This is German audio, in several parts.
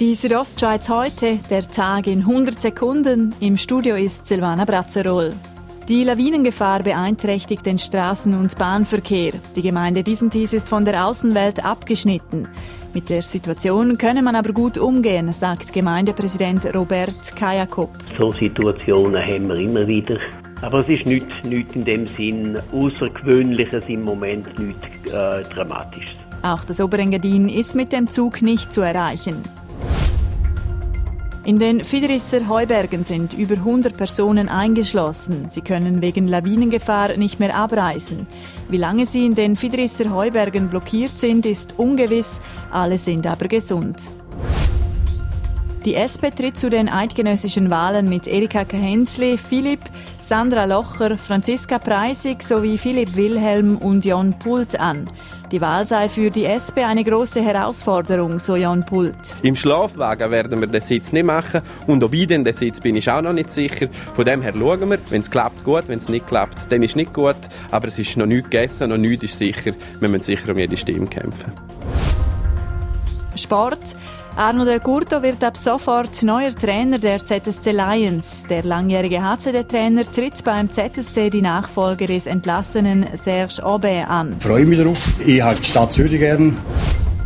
Die Südostschweiz heute, der Tag in 100 Sekunden. Im Studio ist Silvana Brazzerol. Die Lawinengefahr beeinträchtigt den Straßen- und Bahnverkehr. Die Gemeinde Disentis ist von der Außenwelt abgeschnitten. Mit der Situation könne man aber gut umgehen, sagt Gemeindepräsident Robert Kajakob. So Situationen haben wir immer wieder. Aber es ist nichts, nichts in dem Sinn Außergewöhnliches im Moment, nichts äh, Dramatisches. Auch das Oberengadin ist mit dem Zug nicht zu erreichen. In den Fiderisser Heubergen sind über 100 Personen eingeschlossen. Sie können wegen Lawinengefahr nicht mehr abreisen. Wie lange sie in den Fiderisser Heubergen blockiert sind, ist ungewiss. Alle sind aber gesund. Die SP tritt zu den eidgenössischen Wahlen mit Erika Kahenzli, Philipp, Sandra Locher, Franziska Preisig sowie Philipp Wilhelm und Jon Pult an. Die Wahl sei für die SP eine große Herausforderung, so Jon Pult. Im Schlafwagen werden wir den Sitz nicht machen und ob ich den Sitz bin ich auch noch nicht sicher. Von dem her schauen wir, wenn es klappt, gut, wenn es nicht klappt, dann ist es nicht gut. Aber es ist noch nichts gegessen, noch nichts ist sicher. Wir müssen sicher um jede Stimme kämpfen. Sport. Arno Del Curto wird ab sofort neuer Trainer der ZSC Lions. Der langjährige HCD-Trainer tritt beim ZSC die Nachfolge des entlassenen Serge Aubé an. Ich freue mich darauf. Ich habe die Stadt Zürich gern.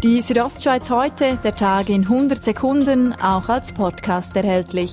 Die Südostschweiz heute, der Tag in 100 Sekunden, auch als Podcast erhältlich.